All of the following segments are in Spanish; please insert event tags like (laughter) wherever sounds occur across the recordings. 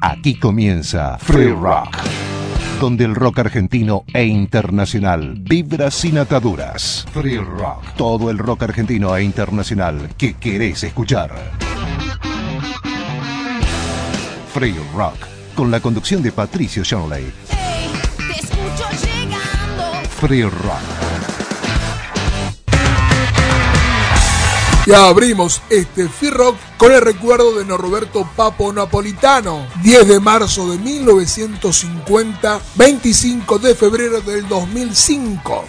Aquí comienza Free Rock, donde el rock argentino e internacional vibra sin ataduras. Free Rock, todo el rock argentino e internacional que querés escuchar. Free Rock, con la conducción de Patricio Shanley. Hey, te escucho llegando. Free Rock. Ya abrimos este Free Rock con el recuerdo de Norberto Papo Napolitano, 10 de marzo de 1950, 25 de febrero del 2005.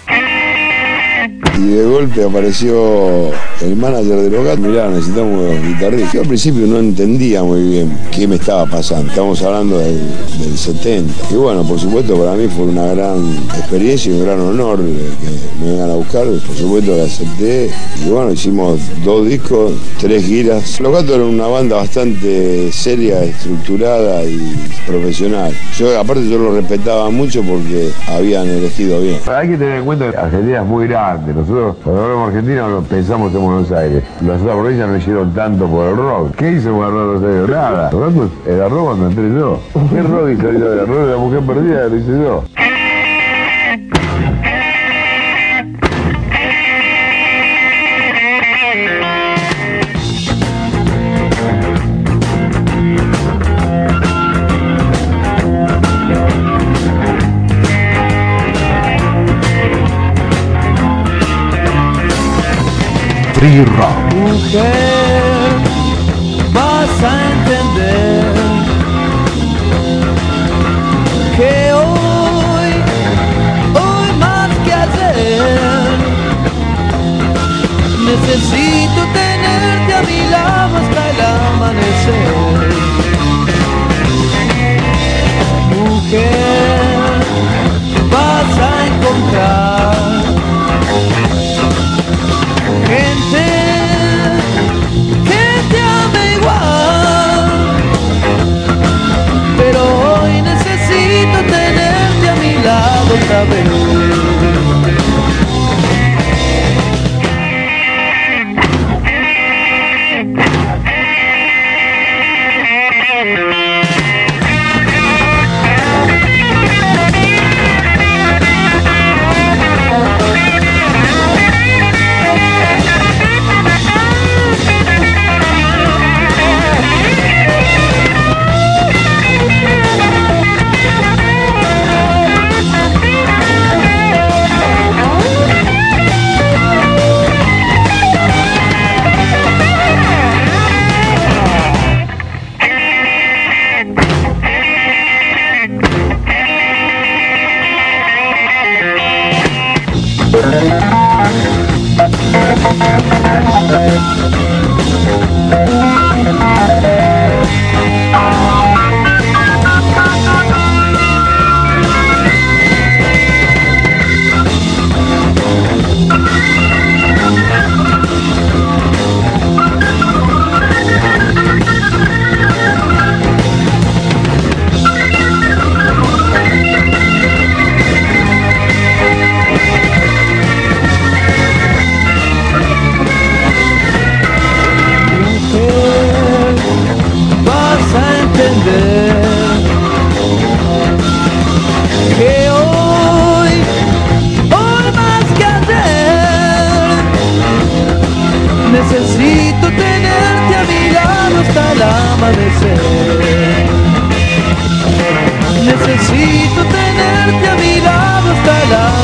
Y de golpe apareció el manager de los gatos. Mirá, necesitamos guitarristas. Yo al principio no entendía muy bien qué me estaba pasando. Estamos hablando del, del 70. Y bueno, por supuesto, para mí fue una gran experiencia y un gran honor que me vengan a buscar. Por supuesto que acepté. Y bueno, hicimos dos discos, tres giras. Los gatos eran una banda bastante seria, estructurada y profesional. Yo, aparte, yo lo respetaba mucho porque habían elegido bien. Hay que tener en cuenta que Argentina es muy grande. Nosotros, cuando hablamos argentino, pensamos en Buenos Aires. Las otras provincias no hicieron tanto por el rock. ¿Qué hizo con (laughs) el rock? No sé, nada. El rock cuando entré yo. ¿Qué rock hizo yo? El rock de la mujer perdida lo hice yo. Mujer, vas a entender que hoy, hoy más que ayer, necesito tenerte a mi lado hasta el amanecer. Mujer, vas a encontrar lado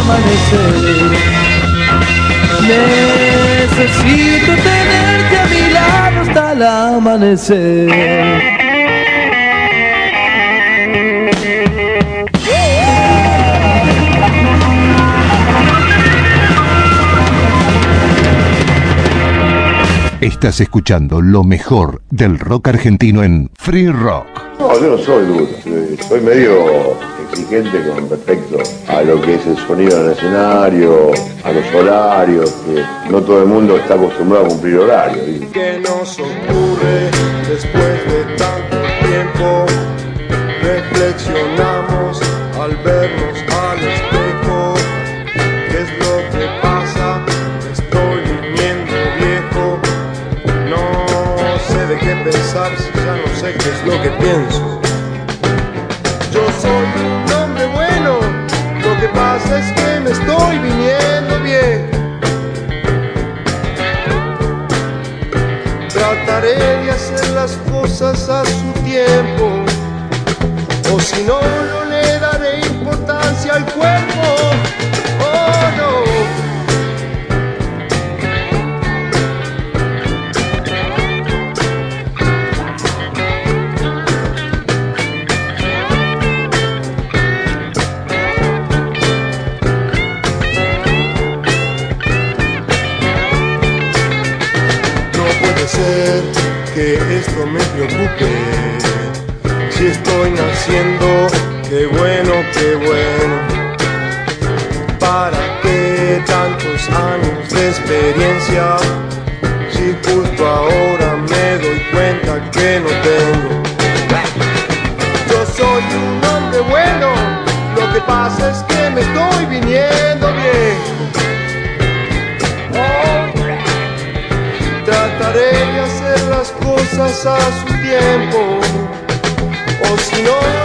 amanecer. Necesito tenerte a mi lado hasta el amanecer. Estás escuchando lo mejor del rock argentino en Free Rock. No, yo no soy duro. Soy medio exigente con respecto lo que es el sonido en el escenario, a los horarios, que no todo el mundo está acostumbrado a cumplir horarios. estoy viejo. No sé de qué pensar ya no sé qué es lo que pienso. Pasa es que me estoy viniendo bien. Trataré de hacer las cosas a su tiempo, o si no, no le daré importancia al cuerpo. Que esto me preocupe. Si estoy naciendo, qué bueno, qué bueno. ¿Para qué tantos años de experiencia? Si justo ahora me doy cuenta que no tengo. Yo soy un hombre bueno, lo que pasa es que me estoy viniendo cosas a su tiempo. O si no,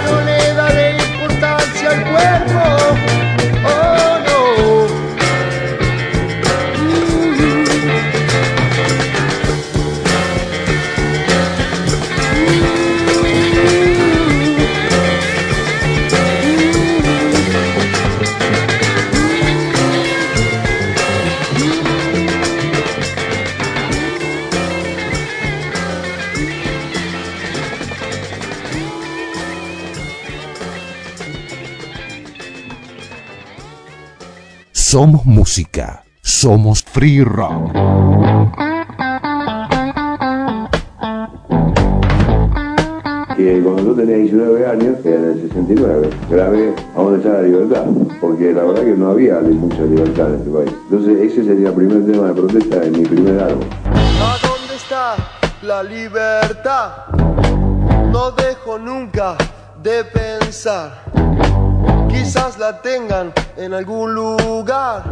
Somos música. Somos Free Rock. que cuando yo tenía 19 años, en el 69, grabé a dónde está la libertad, porque la verdad que no había mucha libertad en este país. Entonces ese sería el primer tema de protesta en mi primer álbum. ¿A dónde está la libertad? No dejo nunca de pensar. Quizás la tengan en algún lugar.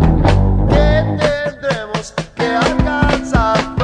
Que tendremos que alcanzar.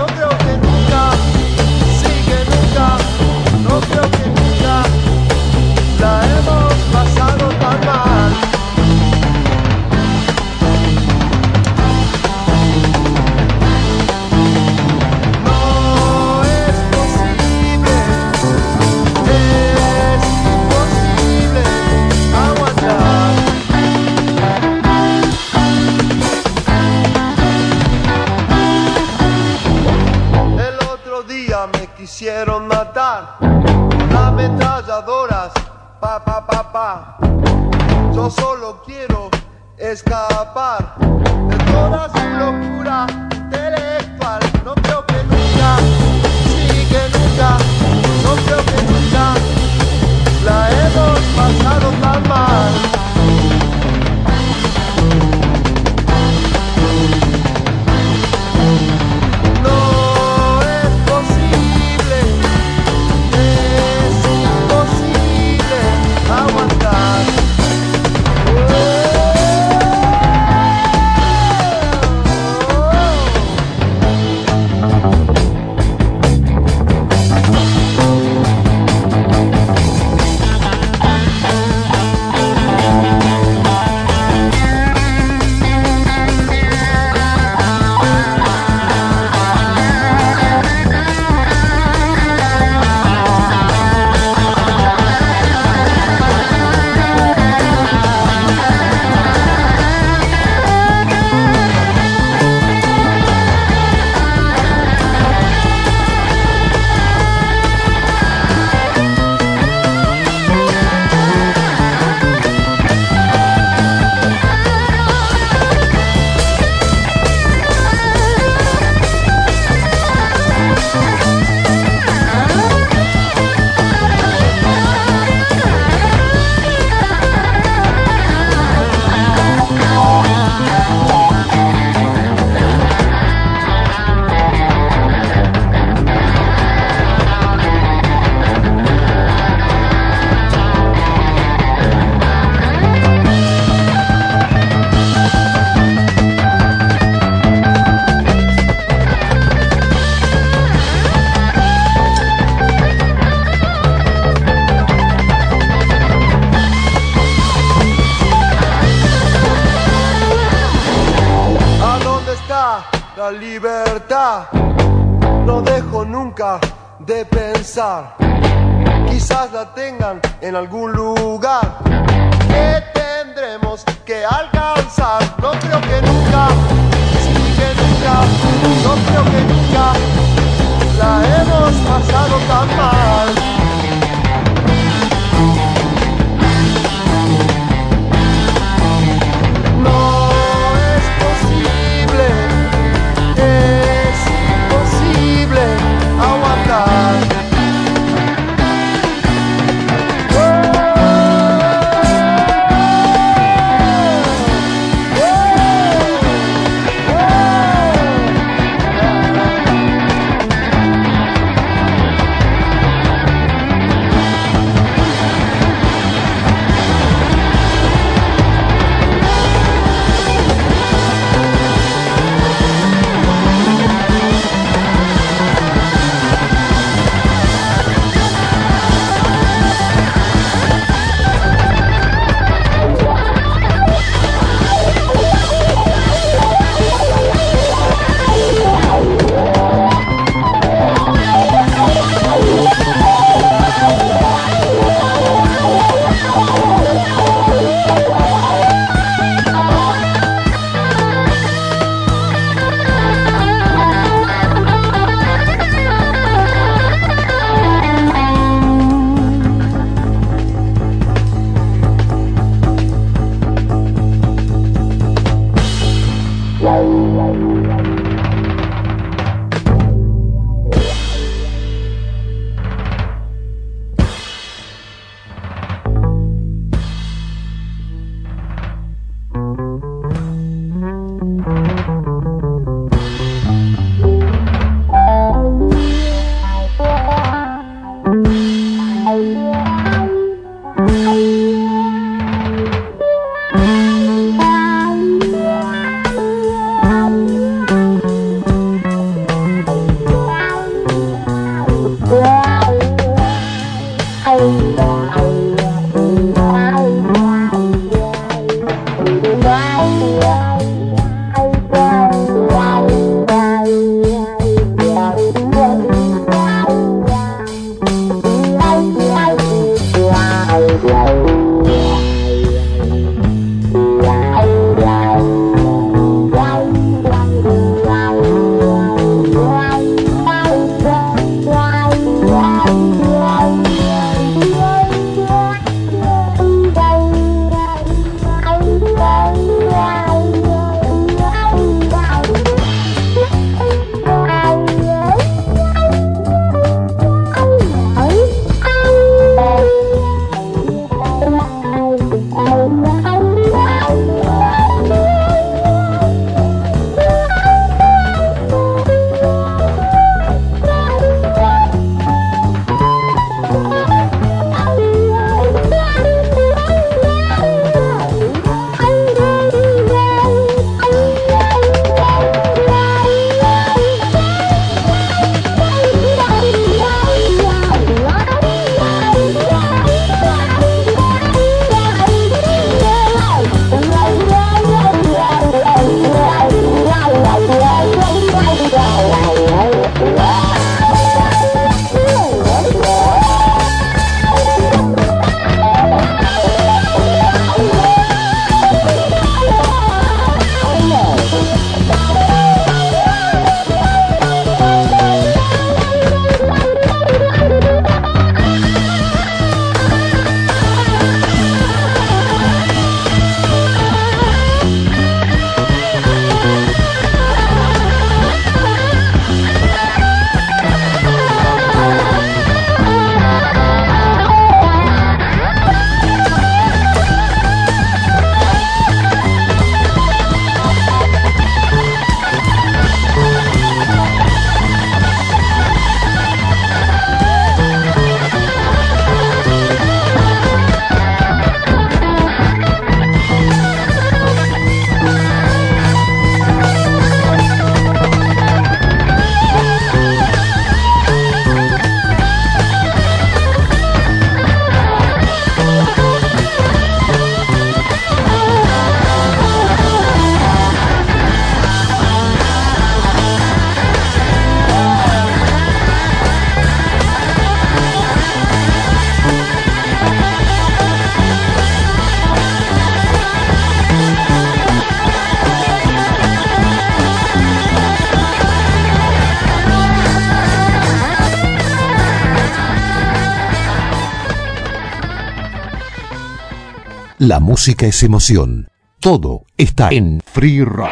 La música es emoción. Todo está en Free Rock.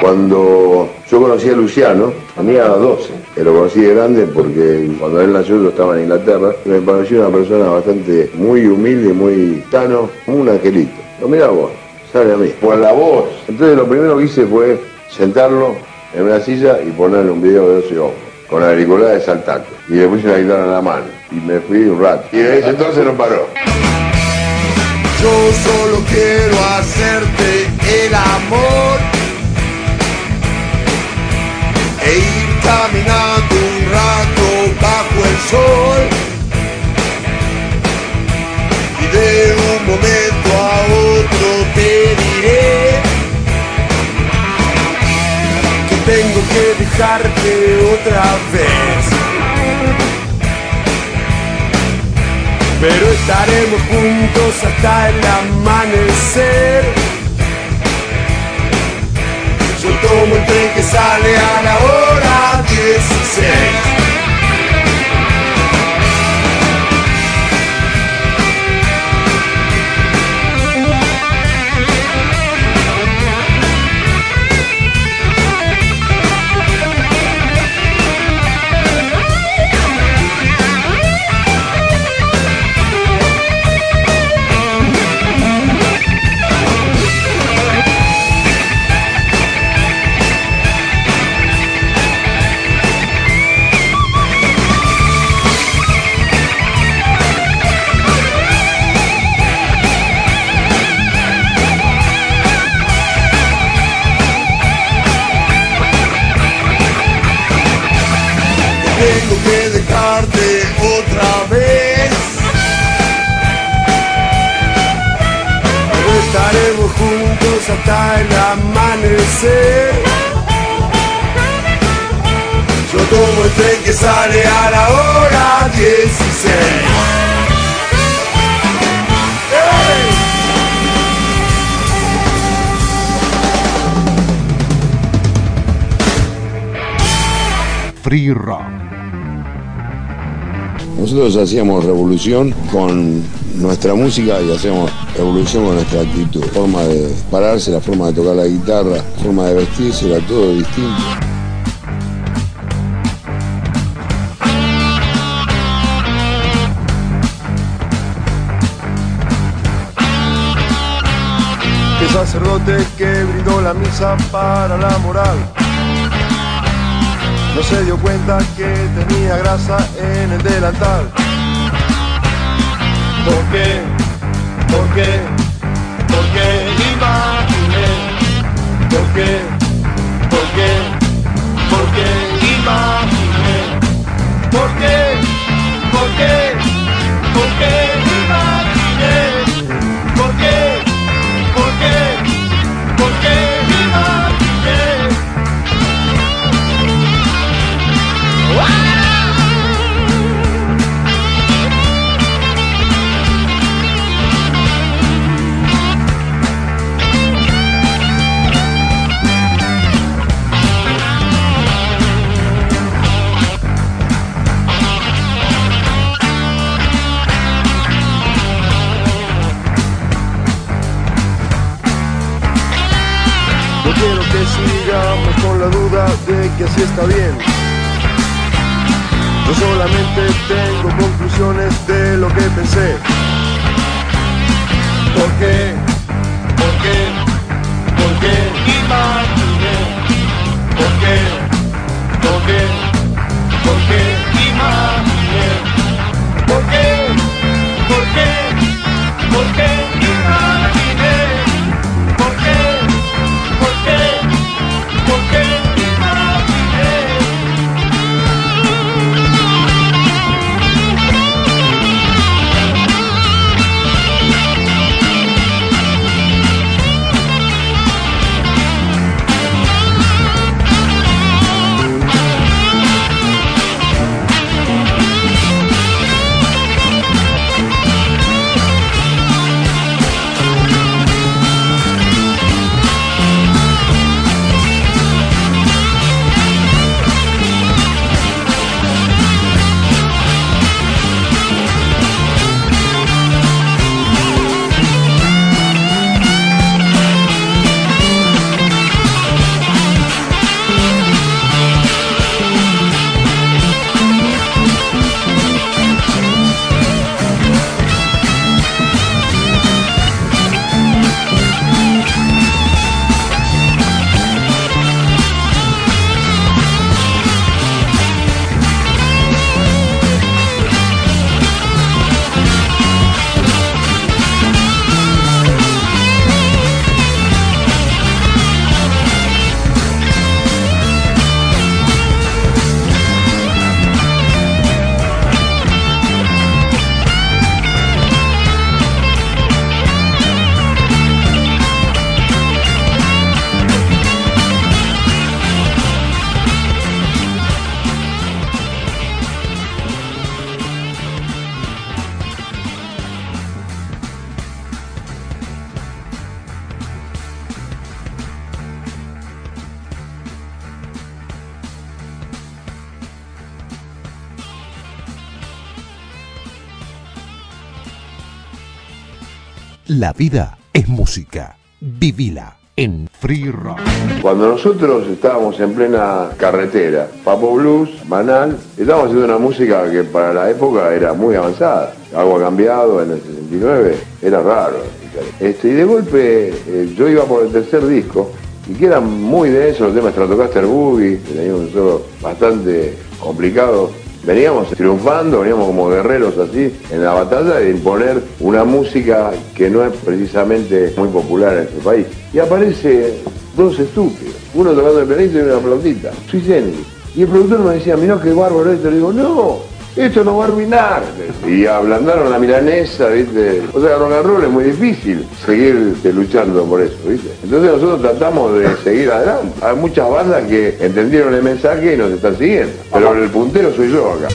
Cuando yo conocí a Luciano, tenía 12, que lo conocí de grande porque cuando él nació yo estaba en Inglaterra, me pareció una persona bastante muy humilde, muy sano, un angelito. Lo mira vos, sale a mí, por la voz. Entonces lo primero que hice fue sentarlo en una silla y ponerle un video de 12 ojos, con la auricular saltando. Y le puse una guitarra en la mano y me fui un rato. Y desde entonces no paró. Yo solo quiero hacerte el amor e ir caminando un rato bajo el sol y de un momento a otro te diré que tengo que dejarte otra vez. Pero estaremos juntos hasta el amanecer. Yo tomo el tren que sale a la hora 16. Hacíamos revolución con nuestra música y hacemos revolución con nuestra actitud. Forma de pararse, la forma de tocar la guitarra, forma de vestirse, era todo distinto. El sacerdote que brindó la misa para la moral no se dio cuenta que tenía grasa en el delantal. ¿Por qué? ¿Por qué? ¿Por qué imaginé? ¿Por qué? ¿Por qué? ¿Por qué imaginé? ¿Por qué? ¿Por qué? ¿Por qué imaginé? Que así está bien. Yo solamente tengo conclusiones de lo que pensé. ¿Por qué? ¿Por qué? ¿Por qué imaginé? ¿Por qué? ¿Por qué? ¿Por qué imaginé? ¿Por qué? ¿Por qué? ¿Por qué La vida es música. Vivila en Free Rock. Cuando nosotros estábamos en plena carretera, Papo Blues, Banal, estábamos haciendo una música que para la época era muy avanzada. Algo ha cambiado en el 69, era raro. Este, y de golpe eh, yo iba por el tercer disco y que eran muy densos los temas Stratocaster Boogie, que tenía un solo bastante complicado. Veníamos triunfando, veníamos como guerreros así en la batalla de imponer una música que no es precisamente muy popular en este país. Y aparece dos estúpidos, uno tocando el pianito y una flautita, Sui. Y el productor me decía, mirá qué bárbaro esto. Le digo, no, esto no va a arruinar. Y ablandaron la milanesa, ¿viste? O sea, rock and roll es muy difícil seguir este, luchando por eso, ¿viste? Entonces nosotros tratamos de seguir adelante. Hay muchas bandas que entendieron el mensaje y nos están siguiendo. Pero el puntero soy yo acá.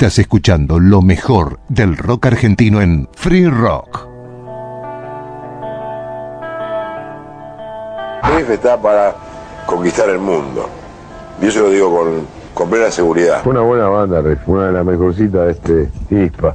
Estás escuchando lo mejor del rock argentino en Free Rock. Riff está para conquistar el mundo. Y eso lo digo con, con plena seguridad. Fue una buena banda, Riff, una de las mejorcitas de este ISPA.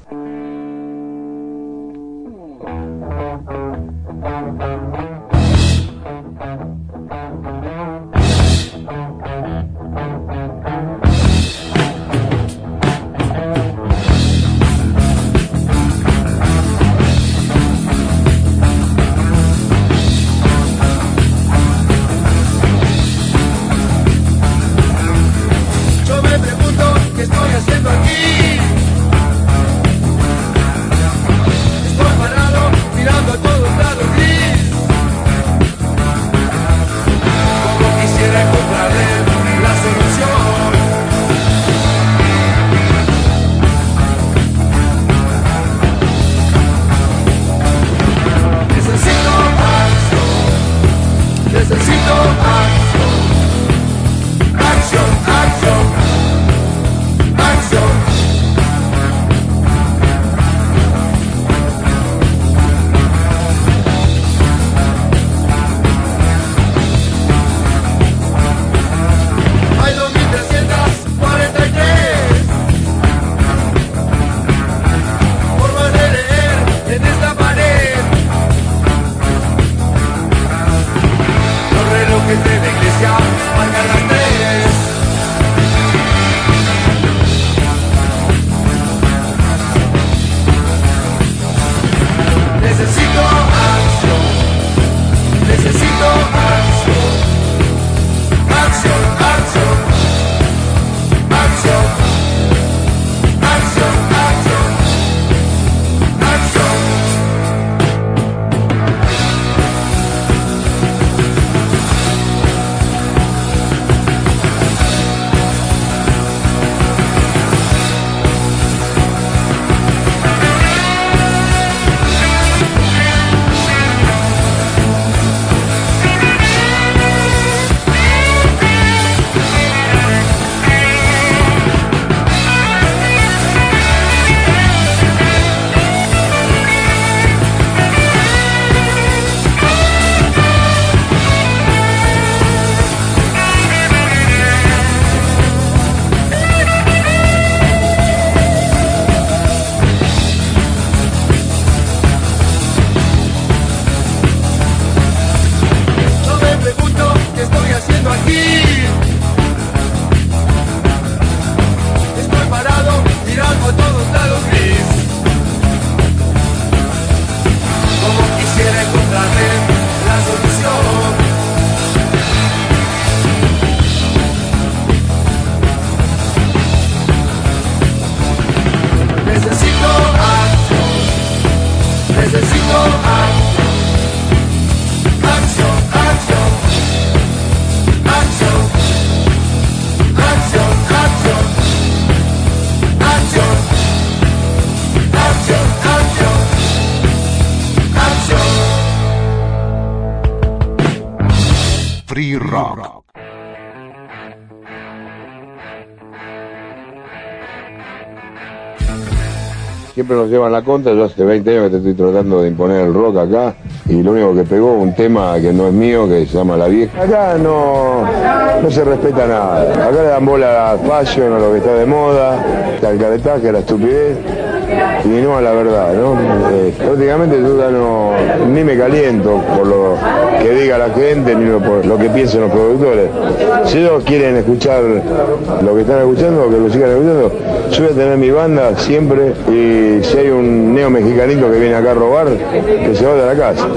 Siempre nos llevan la contra, yo hace 20 años que te estoy tratando de imponer el rock acá y lo único que pegó un tema que no es mío, que se llama La Vieja. Acá no, no se respeta nada. Acá le dan bola a la fashion, a lo que está de moda, al caretaje, la estupidez y no a la verdad, ¿no? Eh, prácticamente yo no, ni me caliento por lo que diga la gente, ni por lo que piensen los productores. Si ellos quieren escuchar lo que están escuchando, que lo sigan escuchando, yo voy a tener mi banda siempre y si hay un neo mexicanito que viene acá a robar, que se vaya a la casa.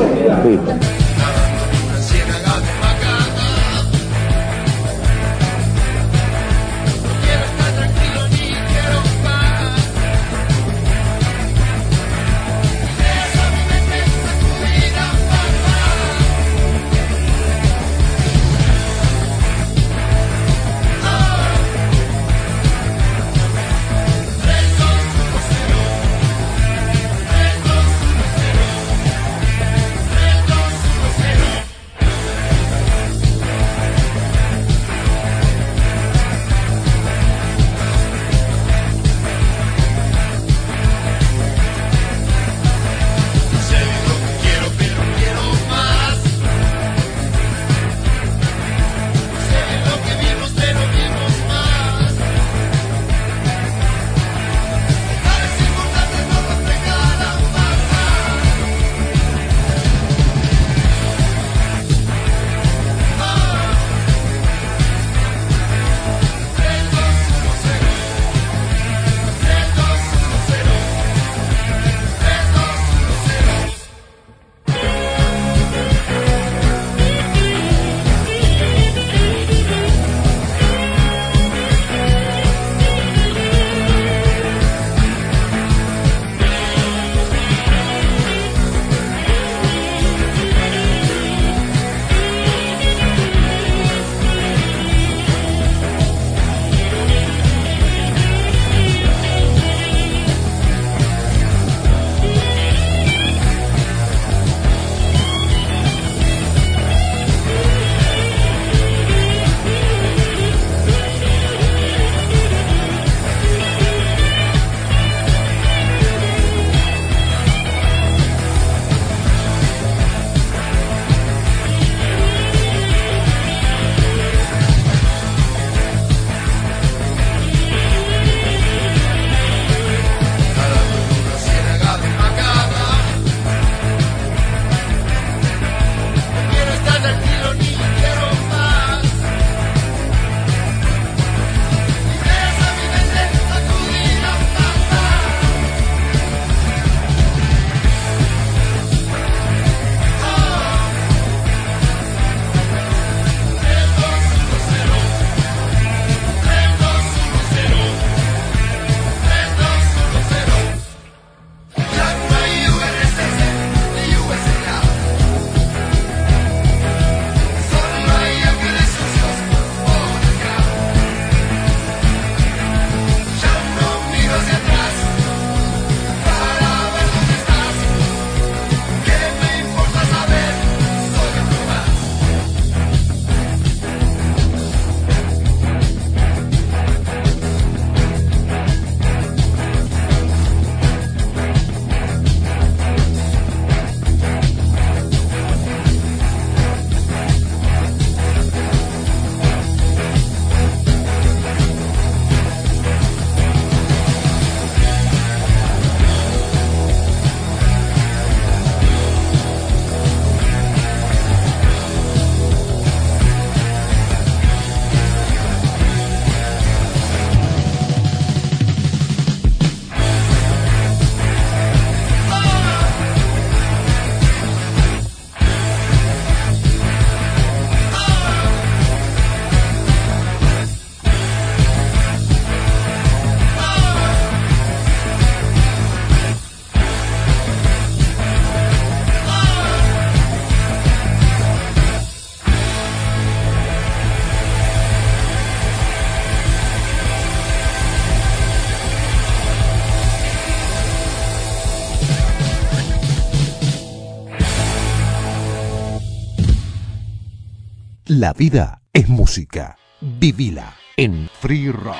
La vida es música. Vivila en Free Rock.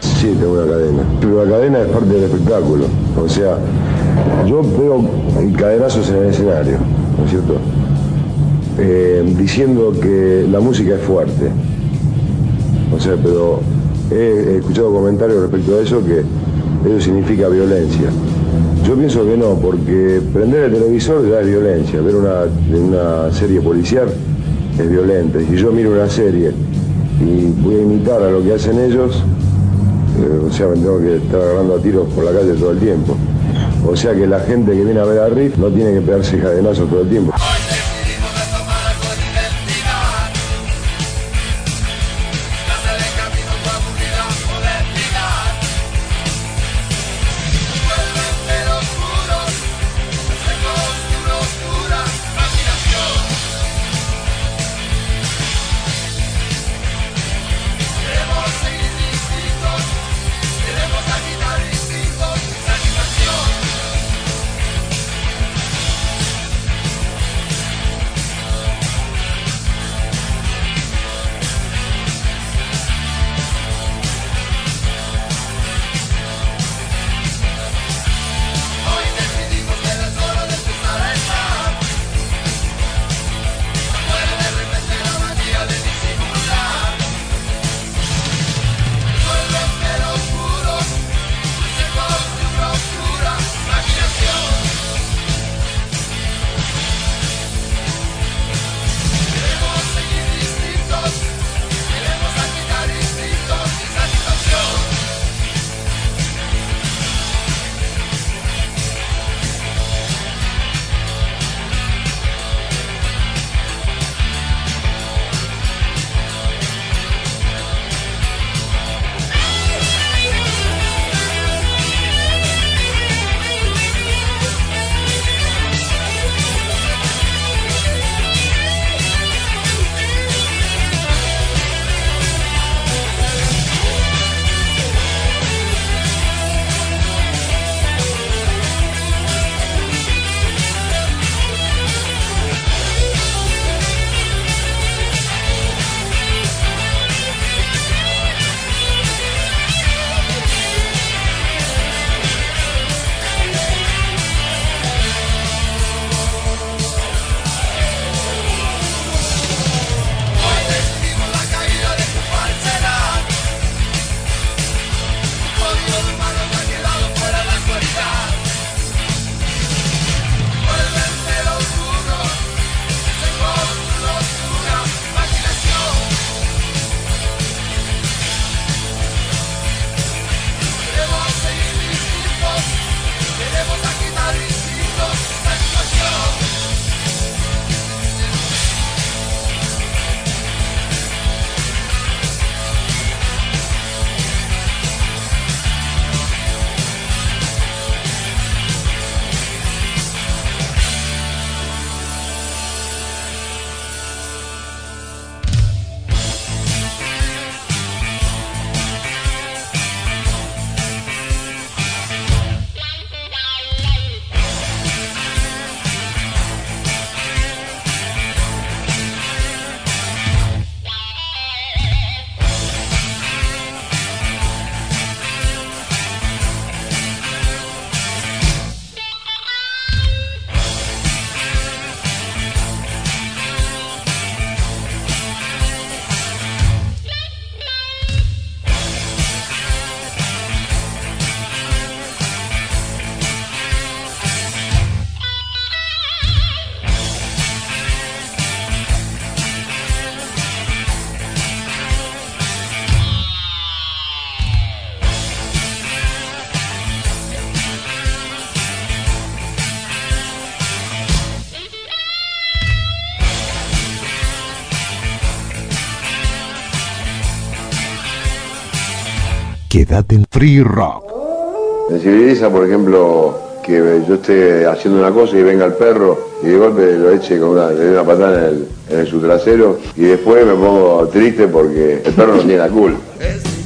Sí, tengo una cadena. Pero la cadena es parte del espectáculo. O sea, yo veo cadenazos en el escenario, ¿no es cierto? Eh, diciendo que la música es fuerte. O sea, pero he, he escuchado comentarios respecto a eso que eso significa violencia. Yo pienso que no, porque prender el televisor ya es violencia, ver una, una serie policial es violenta. Si yo miro una serie y voy a imitar a lo que hacen ellos, eh, o sea, me tengo que estar agarrando a tiros por la calle todo el tiempo. O sea que la gente que viene a ver a Riff no tiene que pegarse cadenazos todo el tiempo. Free Rock. Me civiliza, por ejemplo, que yo esté haciendo una cosa y venga el perro y de golpe lo eche con una, le dé una patada en, el, en su trasero y después me pongo triste porque el perro no tiene la culpa. (laughs)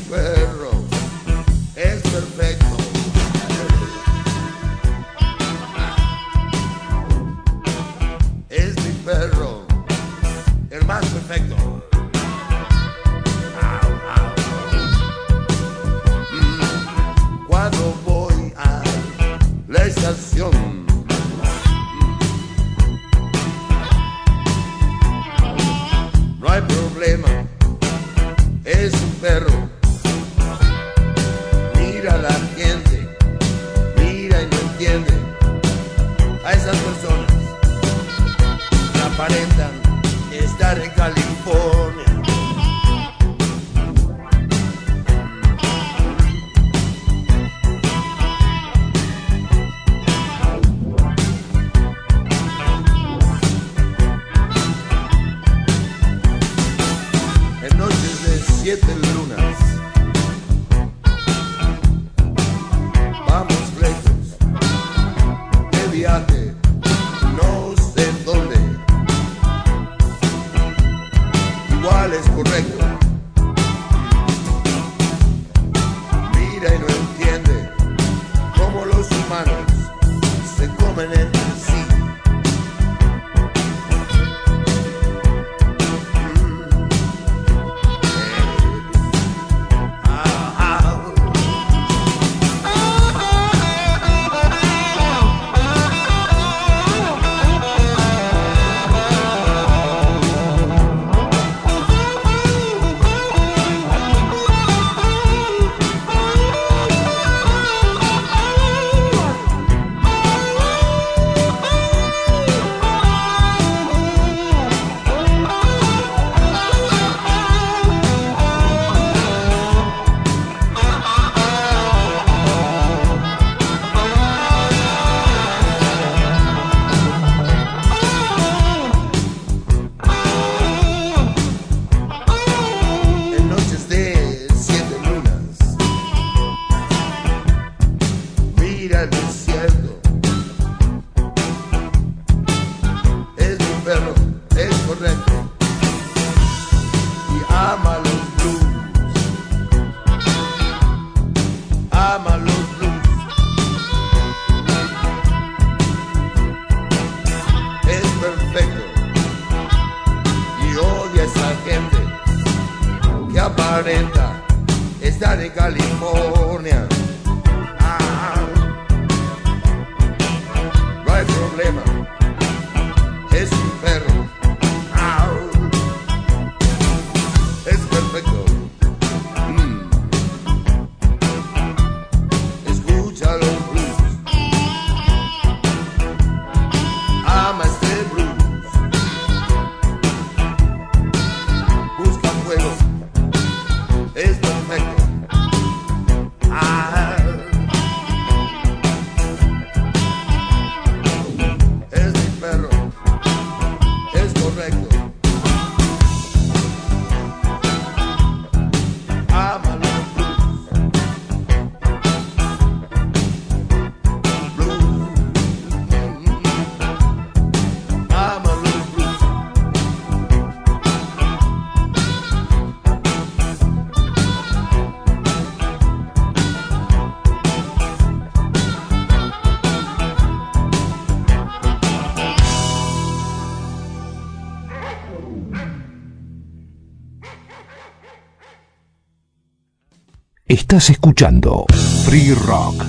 Estás escuchando Free Rock.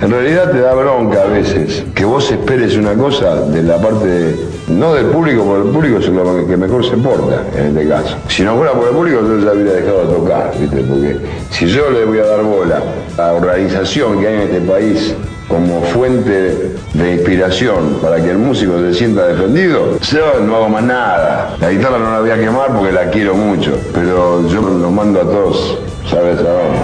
En realidad te da bronca a veces que vos esperes una cosa de la parte, no del público, porque el público es lo que mejor se porta en este caso. Si no fuera por el público, yo ya hubiera dejado de tocar, ¿viste? Porque si yo le voy a dar bola a la organización que hay en este país como fuente de inspiración para que el músico se sienta defendido, yo no hago más nada. La guitarra no la voy a quemar porque la quiero mucho, pero yo los mando a todos, ¿sabes a dónde?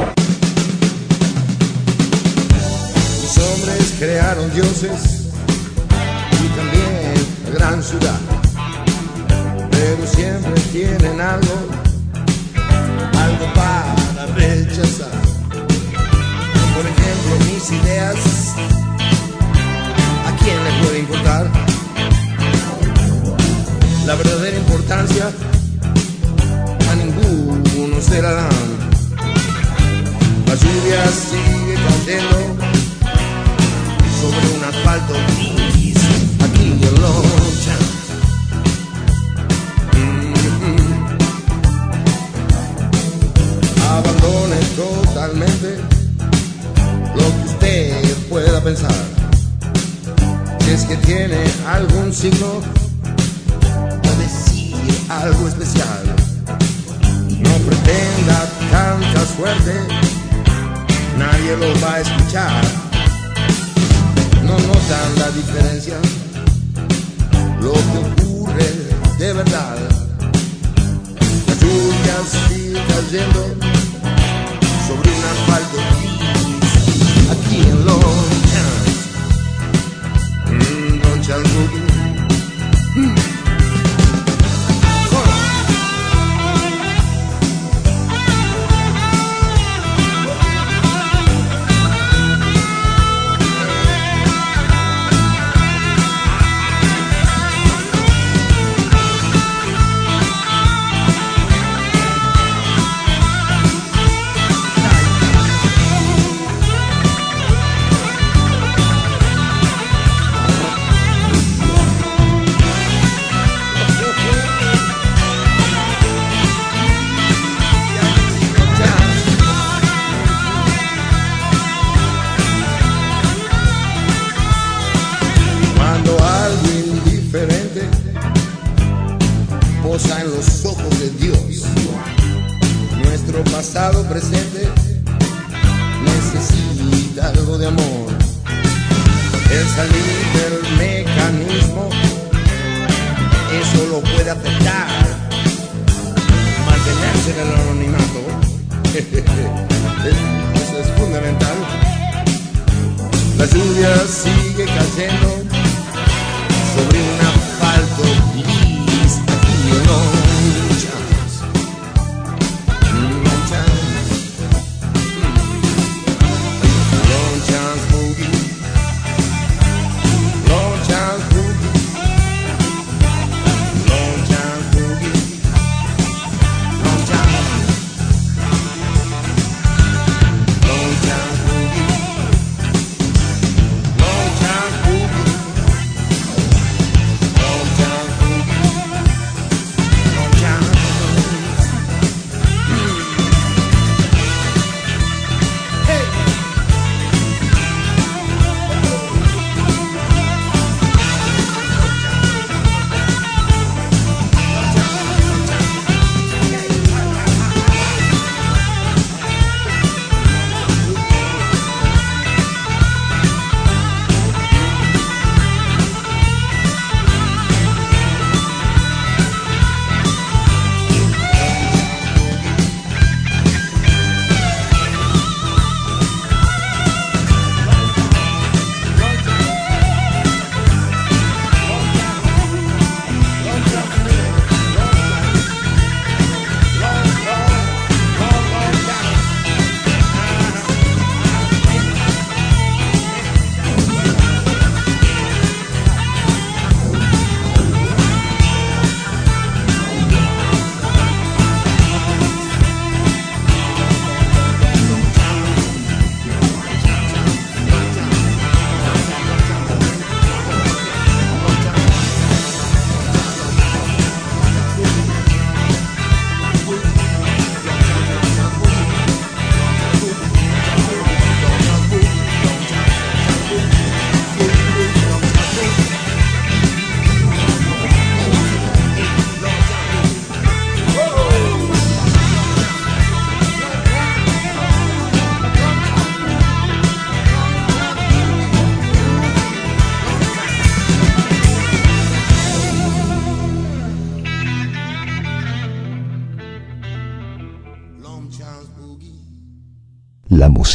Los hombres crearon dioses y también la gran ciudad. Pero siempre tienen algo, algo para rechazar. Ideas, ¿a quién le puede importar? La verdadera importancia a ninguno se la dan. La lluvia sigue cayendo sobre un asfalto gris aquí en Loncha. Abandone totalmente lo que usted pueda pensar. Si es que tiene algún signo o decir algo especial. No pretenda tanta suerte, nadie lo va a escuchar. No notan la diferencia, lo que ocurre de verdad. La lluvia sigue cayendo sobre un asfalto aquí en Chance. Mm,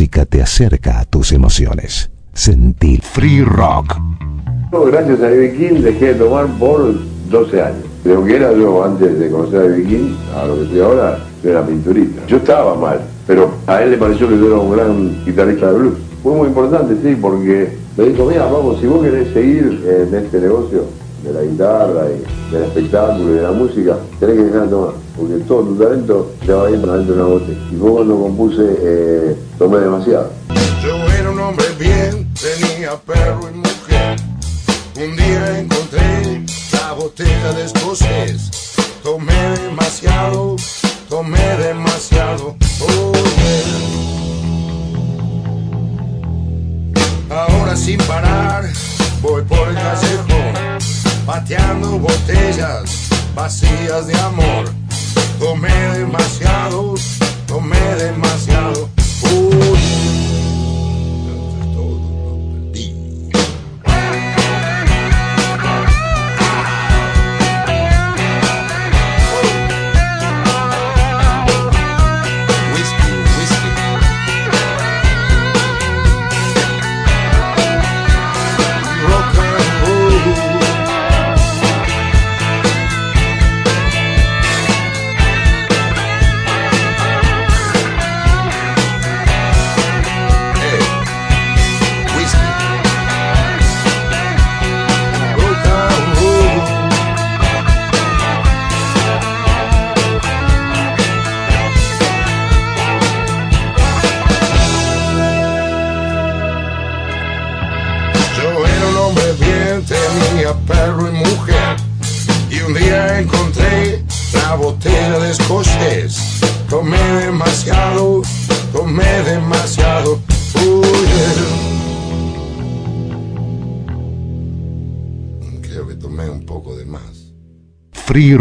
música te acerca a tus emociones. Sentir Free Rock. Gracias a Ivy King dejé de tomar por 12 años. De lo que era yo antes de conocer a Ivy King, a lo que estoy ahora, yo era pinturista. Yo estaba mal, pero a él le pareció que yo era un gran guitarrista de blues. Fue muy importante, sí, porque me dijo, mira, vamos, si vos querés seguir en este negocio de la guitarra y del espectáculo y de la música, tenés que dejar de tomar, porque todo tu talento te va a ir para dentro de una botella. Y fue cuando compuse, eh, tomé demasiado. Yo era un hombre bien, tenía perro y mujer. Un día encontré la botella de escocés. Tomé demasiado, tomé demasiado. Oh, yeah. Ahora sin parar, voy por el callejón. Pateando botellas vacías de amor. Tomé demasiado, tomé demasiado.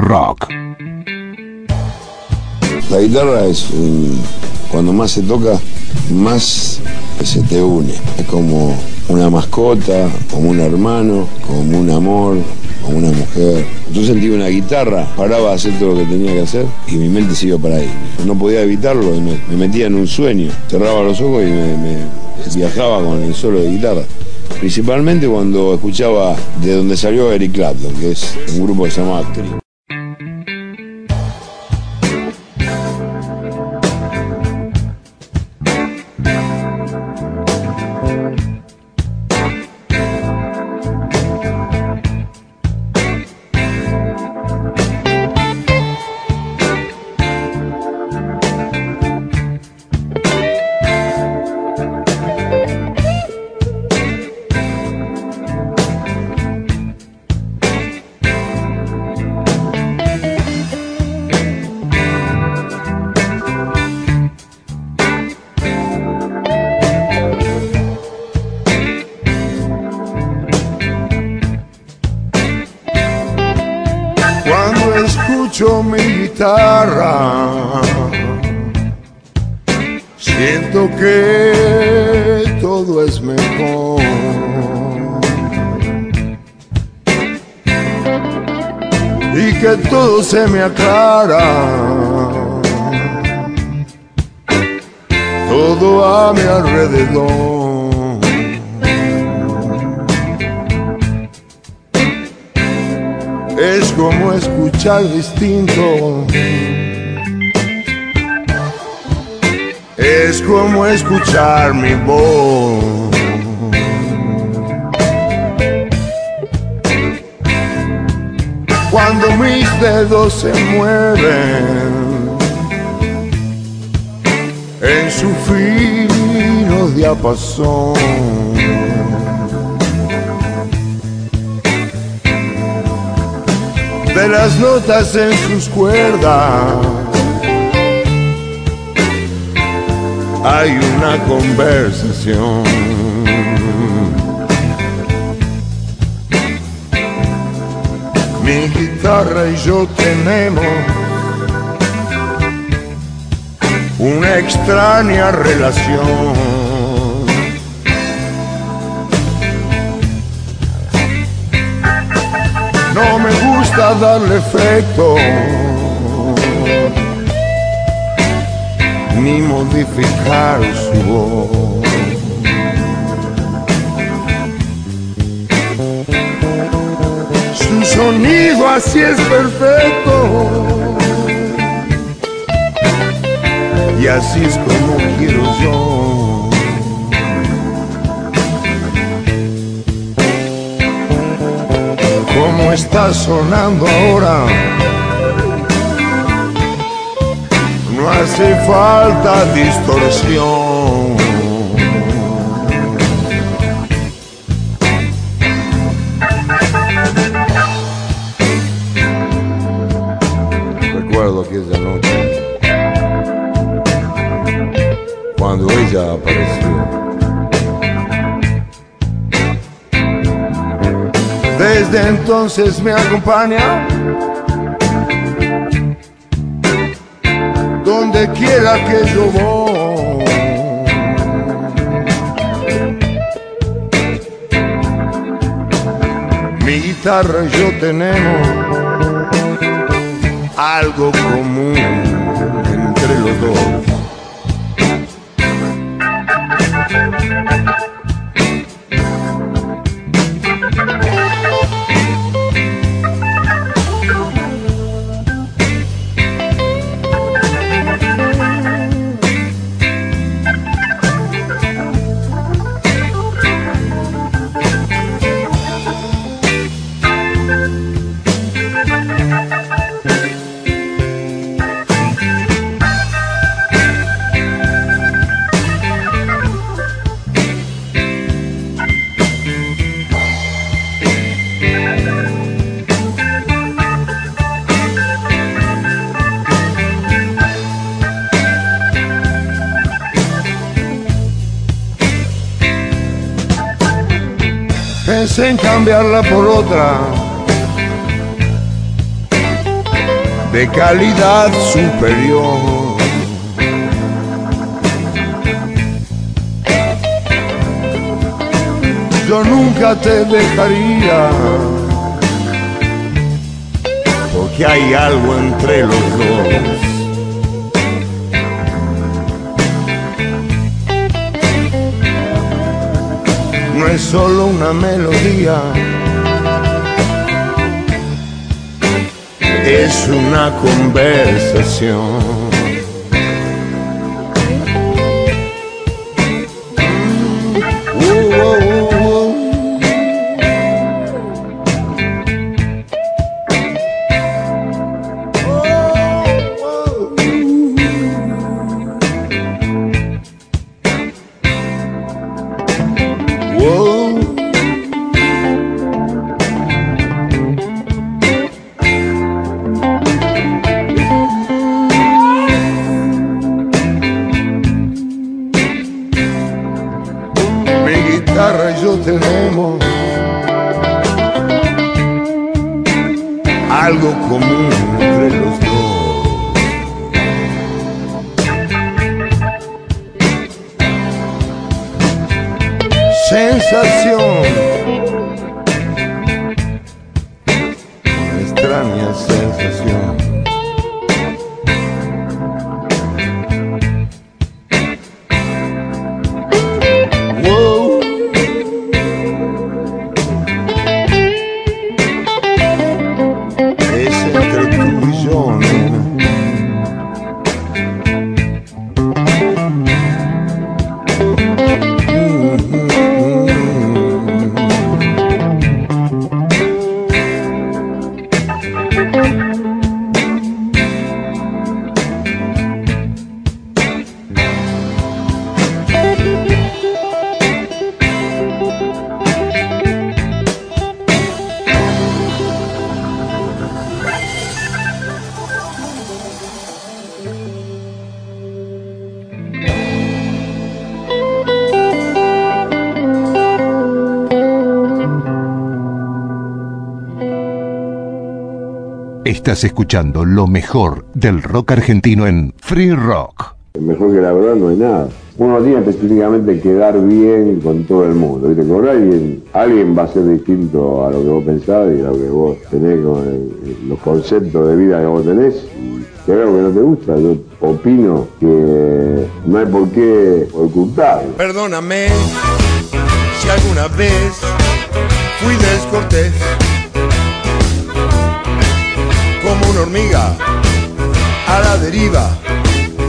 Rock. La guitarra es, un- cuando más se toca, más se te une. Es como una mascota, como un hermano, como un amor, como una mujer. Yo sentí una guitarra, paraba a hacer todo lo que tenía que hacer y mi mente siguió para ahí. No podía evitarlo me, me metía en un sueño. Cerraba los ojos y me, viajaba con el solo de guitarra. Principalmente cuando escuchaba de donde salió Eric Clapton, que es un grupo que se llamaba Cream. Escucho mi guitarra, siento que todo es mejor. Y que todo se me aclara. Todo a mi alrededor. Es como escuchar distinto. Es como escuchar mi voz. Cuando mis dedos se mueven en su fino diapasón. De las notas en sus cuerdas. Hay una conversación. Mi guitarra y yo tenemos una extraña relación. no me darle efecto ni modificar su voz. Su sonido así es perfecto y así es como quiero yo. Está sonando ahora. No hace falta distorsión. Desde entonces me acompaña. Donde quiera que yo voy. Mi guitarra y yo tenemos algo común entre los dos. Por otra de calidad superior. Yo nunca te dejaría porque hay algo entre los dos. Es solo una melodía, es una conversación. Estás escuchando lo mejor del rock argentino en Free Rock. Mejor que la verdad no hay nada. Uno no tiene específicamente que quedar bien con todo el mundo. ¿viste? Con alguien, alguien va a ser distinto a lo que vos pensás y a lo que vos tenés con el- los conceptos de vida que vos tenés. Hay algo que no te gusta, yo opino que no hay por qué ocultarlo. Perdóname si alguna vez fui descortés hormiga a la deriva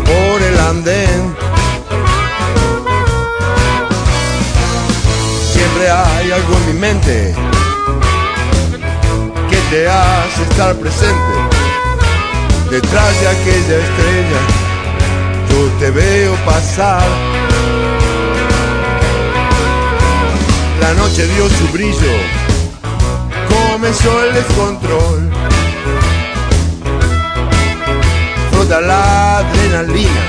por el andén. Siempre hay algo en mi mente que te hace estar presente detrás de aquella estrella. Yo te veo pasar. La noche dio su brillo, comenzó el descontrol. La adrenalina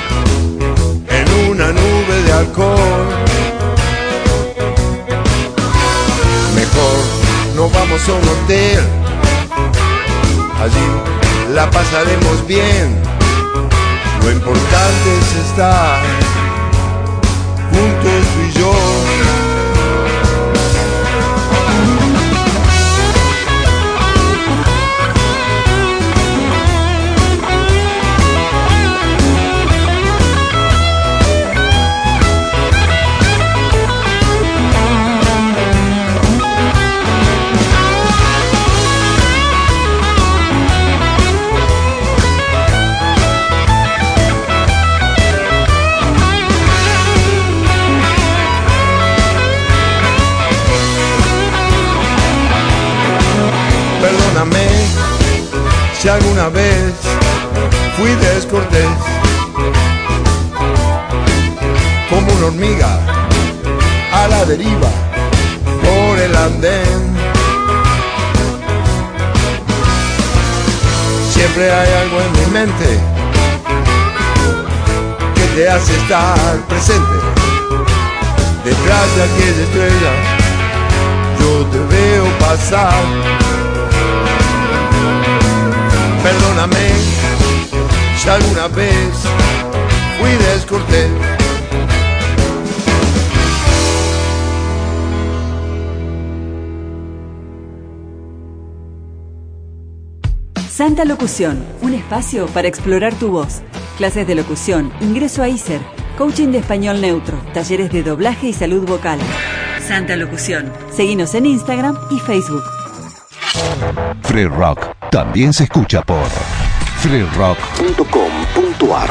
en una nube de alcohol. Mejor no vamos a un hotel. Allí la pasaremos bien. Lo importante es estar juntos tú y yo. Si alguna vez fui descortés como una hormiga a la deriva por el andén. Siempre hay algo en mi mente que te hace estar presente detrás de aquella estrella. Yo te veo pasar. Perdóname si alguna vez fui descortés. Santa Locución, un espacio para explorar tu voz. Clases de locución, ingreso a ISER, coaching de español neutro, talleres de doblaje y salud vocal. Santa Locución. Seguinos en Instagram y Facebook. Free Rock también se escucha por freerock.com.ar.